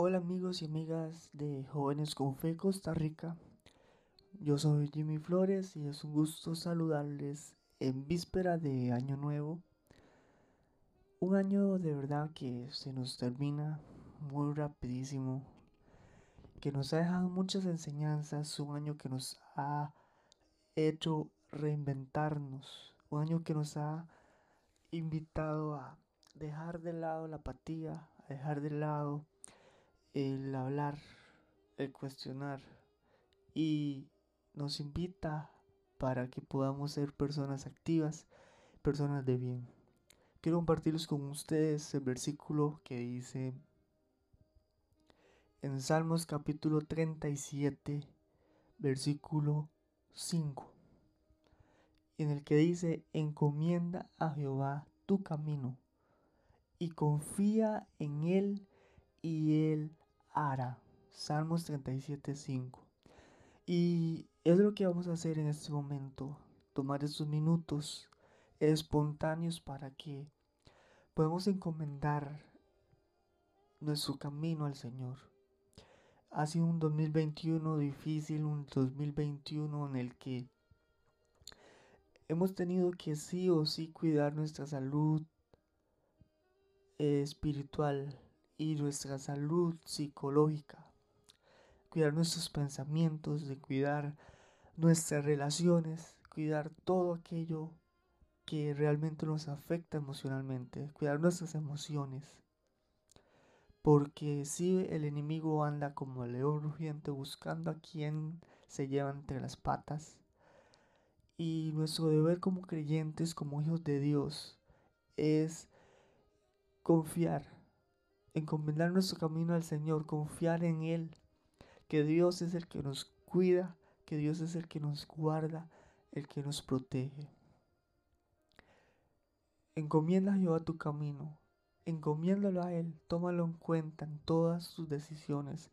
Hola amigos y amigas de Jóvenes con Fe Costa Rica. Yo soy Jimmy Flores y es un gusto saludarles en víspera de Año Nuevo. Un año de verdad que se nos termina muy rapidísimo, que nos ha dejado muchas enseñanzas, un año que nos ha hecho reinventarnos, un año que nos ha invitado a dejar de lado la apatía, a dejar de lado el hablar, el cuestionar y nos invita para que podamos ser personas activas, personas de bien. Quiero compartirles con ustedes el versículo que dice en Salmos capítulo 37, versículo 5, en el que dice, encomienda a Jehová tu camino y confía en Él y Él hará. Salmos 37, 5. Y es lo que vamos a hacer en este momento, tomar estos minutos espontáneos para que podamos encomendar nuestro camino al Señor. Ha sido un 2021 difícil, un 2021 en el que hemos tenido que sí o sí cuidar nuestra salud espiritual y nuestra salud psicológica. Cuidar nuestros pensamientos, de cuidar nuestras relaciones, cuidar todo aquello que realmente nos afecta emocionalmente, cuidar nuestras emociones. Porque si el enemigo anda como el león rugiente buscando a quien se lleva entre las patas. Y nuestro deber como creyentes, como hijos de Dios, es confiar, encomendar nuestro camino al Señor, confiar en Él, que Dios es el que nos cuida, que Dios es el que nos guarda, el que nos protege. Encomienda a tu camino, encomiéndalo a Él, tómalo en cuenta en todas tus decisiones,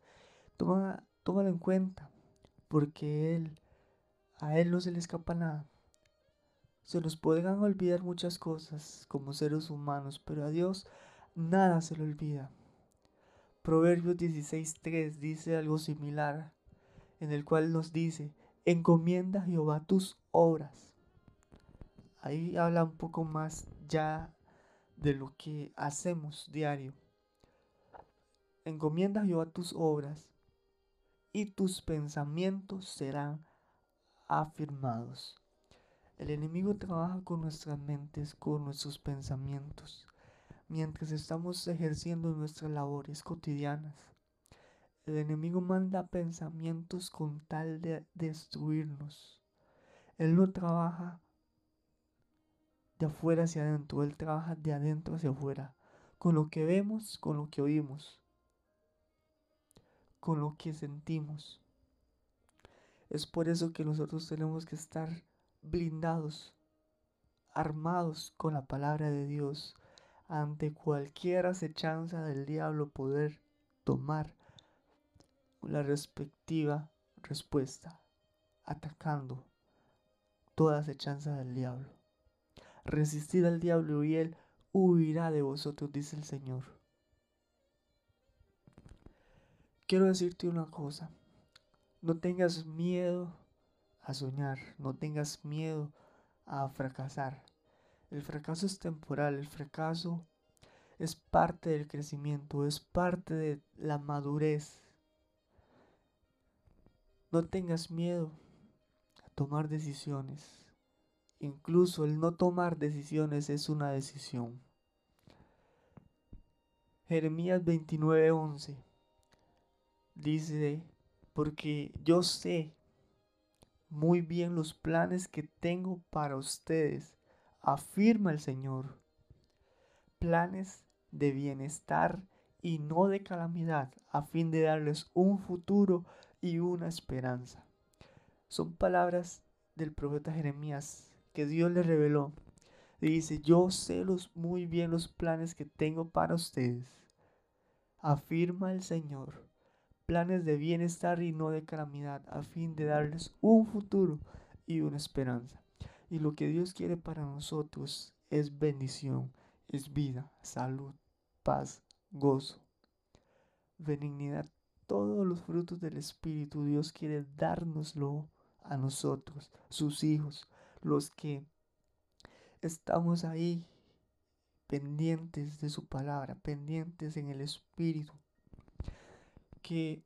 Toma, tómalo en cuenta, porque Él, a Él no se le escapa nada. Se nos podrán olvidar muchas cosas como seres humanos, pero a Dios nada se le olvida. Proverbios 16.3 dice algo similar, en el cual nos dice, encomienda a Jehová tus obras. Ahí habla un poco más ya de lo que hacemos diario. Encomienda a Jehová tus obras y tus pensamientos serán afirmados. El enemigo trabaja con nuestras mentes, con nuestros pensamientos, mientras estamos ejerciendo nuestras labores cotidianas. El enemigo manda pensamientos con tal de destruirnos. Él no trabaja de afuera hacia adentro, Él trabaja de adentro hacia afuera, con lo que vemos, con lo que oímos, con lo que sentimos. Es por eso que nosotros tenemos que estar blindados, armados con la palabra de Dios, ante cualquier acechanza del diablo poder tomar la respectiva respuesta, atacando toda acechanza del diablo. Resistid al diablo y él huirá de vosotros, dice el Señor. Quiero decirte una cosa, no tengas miedo a soñar, no tengas miedo a fracasar. El fracaso es temporal, el fracaso es parte del crecimiento, es parte de la madurez. No tengas miedo a tomar decisiones. Incluso el no tomar decisiones es una decisión. Jeremías 29:11 dice, porque yo sé muy bien los planes que tengo para ustedes afirma el Señor. Planes de bienestar y no de calamidad, a fin de darles un futuro y una esperanza. Son palabras del profeta Jeremías que Dios le reveló. Dice, yo sé muy bien los planes que tengo para ustedes. Afirma el Señor. Planes de bienestar y no de calamidad, a fin de darles un futuro y una esperanza. Y lo que Dios quiere para nosotros es bendición, es vida, salud, paz, gozo. benignidad, todos los frutos del Espíritu. Dios quiere dárnoslo a nosotros, sus hijos, los que estamos ahí pendientes de su palabra, pendientes en el Espíritu. Que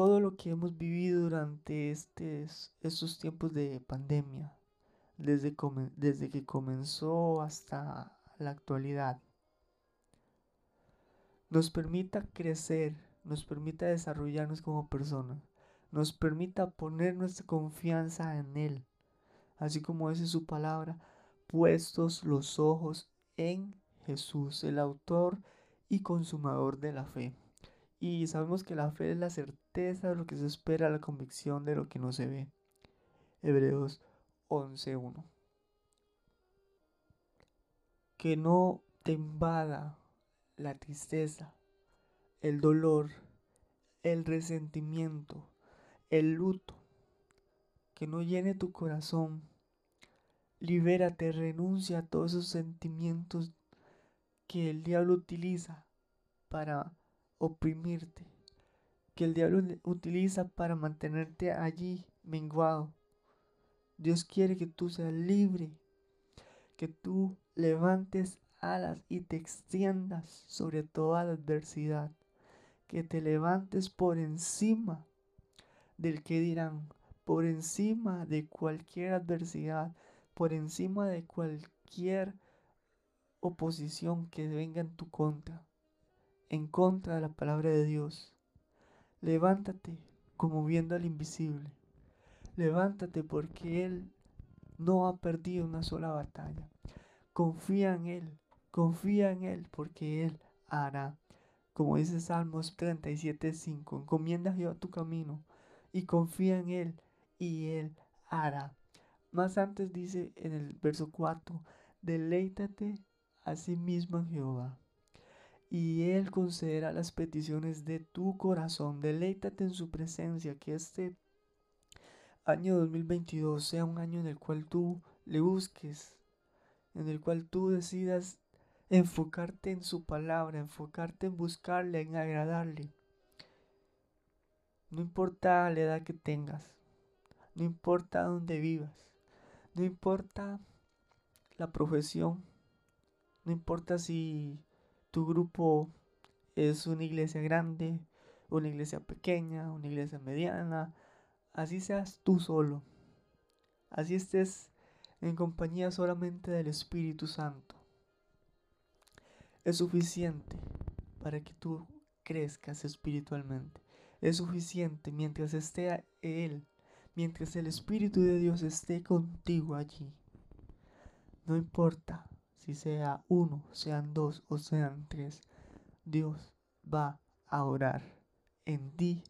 todo lo que hemos vivido durante estos tiempos de pandemia, desde, desde que comenzó hasta la actualidad, nos permita crecer, nos permita desarrollarnos como personas, nos permita poner nuestra confianza en Él, así como dice su palabra, puestos los ojos en Jesús, el autor y consumador de la fe. Y sabemos que la fe es la certeza de lo que se espera, la convicción de lo que no se ve. Hebreos 11.1. Que no te invada la tristeza, el dolor, el resentimiento, el luto. Que no llene tu corazón. Libérate, renuncia a todos esos sentimientos que el diablo utiliza para oprimirte, que el diablo utiliza para mantenerte allí menguado. Dios quiere que tú seas libre, que tú levantes alas y te extiendas sobre toda la adversidad, que te levantes por encima del que dirán, por encima de cualquier adversidad, por encima de cualquier oposición que venga en tu contra en contra de la palabra de Dios. Levántate como viendo al invisible. Levántate porque Él no ha perdido una sola batalla. Confía en Él, confía en Él porque Él hará. Como dice Salmos 37.5, encomienda a tu camino y confía en Él y Él hará. Más antes dice en el verso 4, deleítate a sí mismo en Jehová y Él concederá las peticiones de tu corazón. Deleítate en su presencia, que este año 2022 sea un año en el cual tú le busques, en el cual tú decidas enfocarte en su palabra, enfocarte en buscarle, en agradarle. No importa la edad que tengas, no importa dónde vivas, no importa la profesión, no importa si tu grupo es una iglesia grande, una iglesia pequeña, una iglesia mediana, así seas tú solo, así estés en compañía solamente del Espíritu Santo. Es suficiente para que tú crezcas espiritualmente. Es suficiente mientras esté Él, mientras el Espíritu de Dios esté contigo allí. No importa si sea uno, sean dos o sean tres, Dios va a orar en ti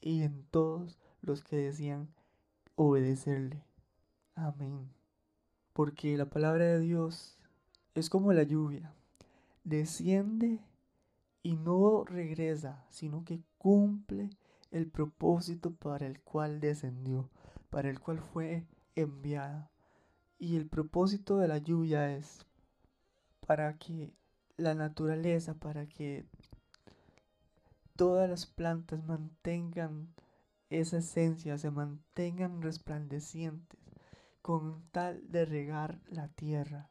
y en todos los que decían obedecerle. Amén. Porque la palabra de Dios es como la lluvia. Desciende y no regresa, sino que cumple el propósito para el cual descendió, para el cual fue enviada. Y el propósito de la lluvia es para que la naturaleza, para que todas las plantas mantengan esa esencia, se mantengan resplandecientes, con tal de regar la tierra,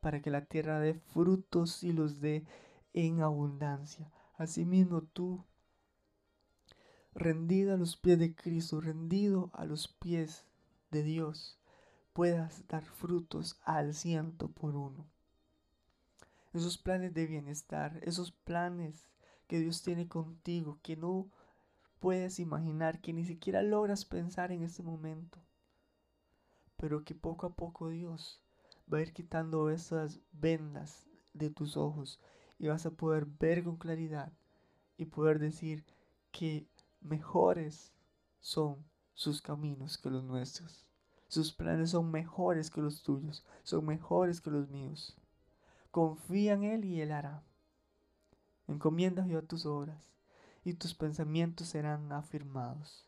para que la tierra dé frutos y los dé en abundancia. Asimismo tú, rendido a los pies de Cristo, rendido a los pies de Dios, puedas dar frutos al ciento por uno esos planes de bienestar, esos planes que Dios tiene contigo, que no puedes imaginar, que ni siquiera logras pensar en este momento, pero que poco a poco Dios va a ir quitando esas vendas de tus ojos y vas a poder ver con claridad y poder decir que mejores son sus caminos que los nuestros. Sus planes son mejores que los tuyos, son mejores que los míos. Confía en Él y Él hará. Encomienda a tus obras y tus pensamientos serán afirmados.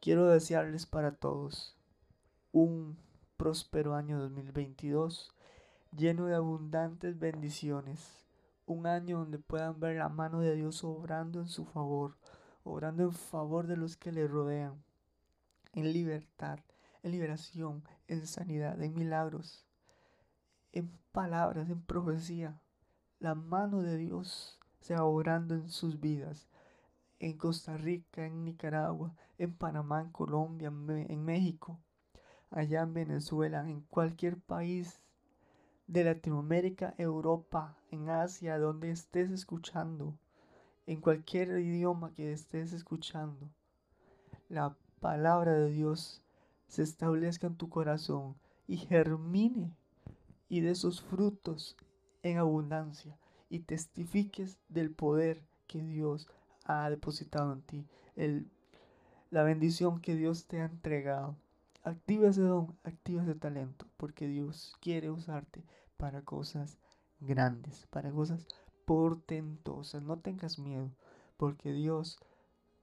Quiero desearles para todos un próspero año 2022 lleno de abundantes bendiciones, un año donde puedan ver la mano de Dios obrando en su favor, obrando en favor de los que le rodean, en libertad, en liberación, en sanidad, en milagros, en palabras, en profecía. La mano de Dios sea obrando en sus vidas, en Costa Rica, en Nicaragua, en Panamá, en Colombia, en México, allá en Venezuela, en cualquier país de Latinoamérica, Europa, en Asia, donde estés escuchando, en cualquier idioma que estés escuchando, la palabra de Dios se establezca en tu corazón y germine y de sus frutos en abundancia y testifiques del poder que Dios ha depositado en ti, el, la bendición que Dios te ha entregado. Activa ese don, activa ese talento, porque Dios quiere usarte para cosas grandes, para cosas portentosas. No tengas miedo, porque Dios,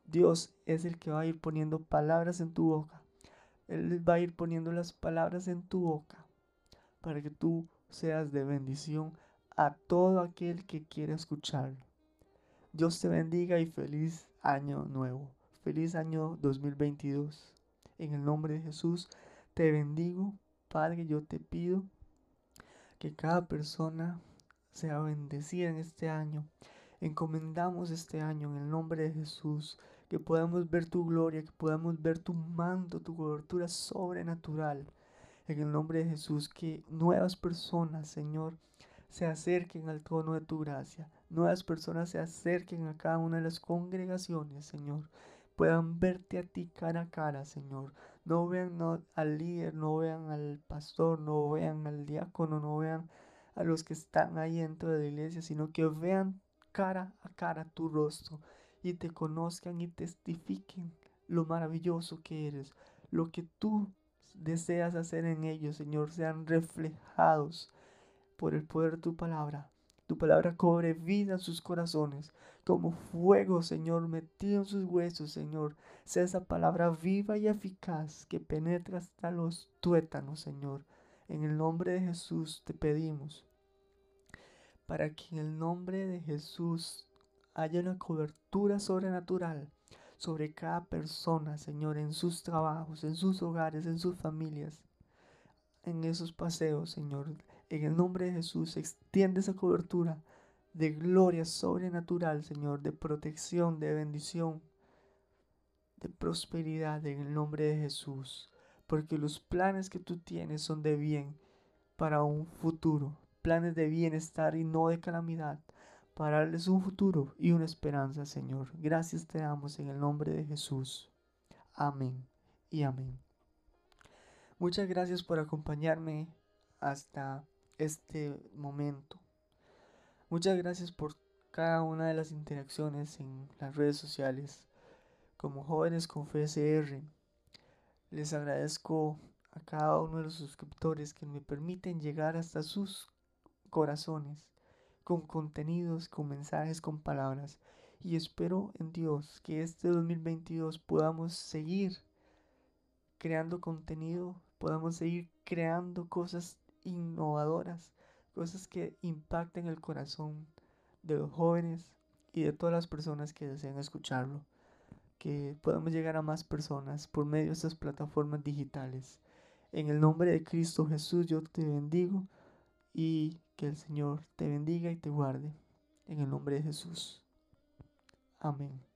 Dios es el que va a ir poniendo palabras en tu boca. Él va a ir poniendo las palabras en tu boca para que tú seas de bendición a todo aquel que quiera escucharlo. Dios te bendiga y feliz año nuevo. Feliz año 2022. En el nombre de Jesús te bendigo. Padre, yo te pido que cada persona sea bendecida en este año. Encomendamos este año en el nombre de Jesús. Que podamos ver tu gloria, que podamos ver tu manto, tu cobertura sobrenatural. En el nombre de Jesús, que nuevas personas, Señor, se acerquen al trono de tu gracia. Nuevas personas se acerquen a cada una de las congregaciones, Señor. Puedan verte a ti cara a cara, Señor. No vean al líder, no vean al pastor, no vean al diácono, no vean a los que están ahí dentro de la iglesia, sino que vean cara a cara tu rostro y te conozcan y testifiquen lo maravilloso que eres, lo que tú deseas hacer en ellos, Señor, sean reflejados por el poder de tu palabra. Tu palabra cobre vida en sus corazones, como fuego, Señor, metido en sus huesos, Señor. Sea esa palabra viva y eficaz que penetra hasta los tuétanos, Señor. En el nombre de Jesús te pedimos, para que en el nombre de Jesús haya una cobertura sobrenatural sobre cada persona, Señor, en sus trabajos, en sus hogares, en sus familias, en esos paseos, Señor. En el nombre de Jesús, extiende esa cobertura de gloria sobrenatural, Señor, de protección, de bendición, de prosperidad en el nombre de Jesús. Porque los planes que tú tienes son de bien para un futuro, planes de bienestar y no de calamidad para darles un futuro y una esperanza, Señor. Gracias te damos en el nombre de Jesús. Amén y amén. Muchas gracias por acompañarme hasta este momento. Muchas gracias por cada una de las interacciones en las redes sociales como jóvenes con FSR. Les agradezco a cada uno de los suscriptores que me permiten llegar hasta sus corazones con contenidos, con mensajes, con palabras. Y espero en Dios que este 2022 podamos seguir creando contenido, podamos seguir creando cosas innovadoras, cosas que impacten el corazón de los jóvenes y de todas las personas que desean escucharlo. Que podamos llegar a más personas por medio de estas plataformas digitales. En el nombre de Cristo Jesús yo te bendigo y que el Señor te bendiga y te guarde. En el nombre de Jesús. Amén.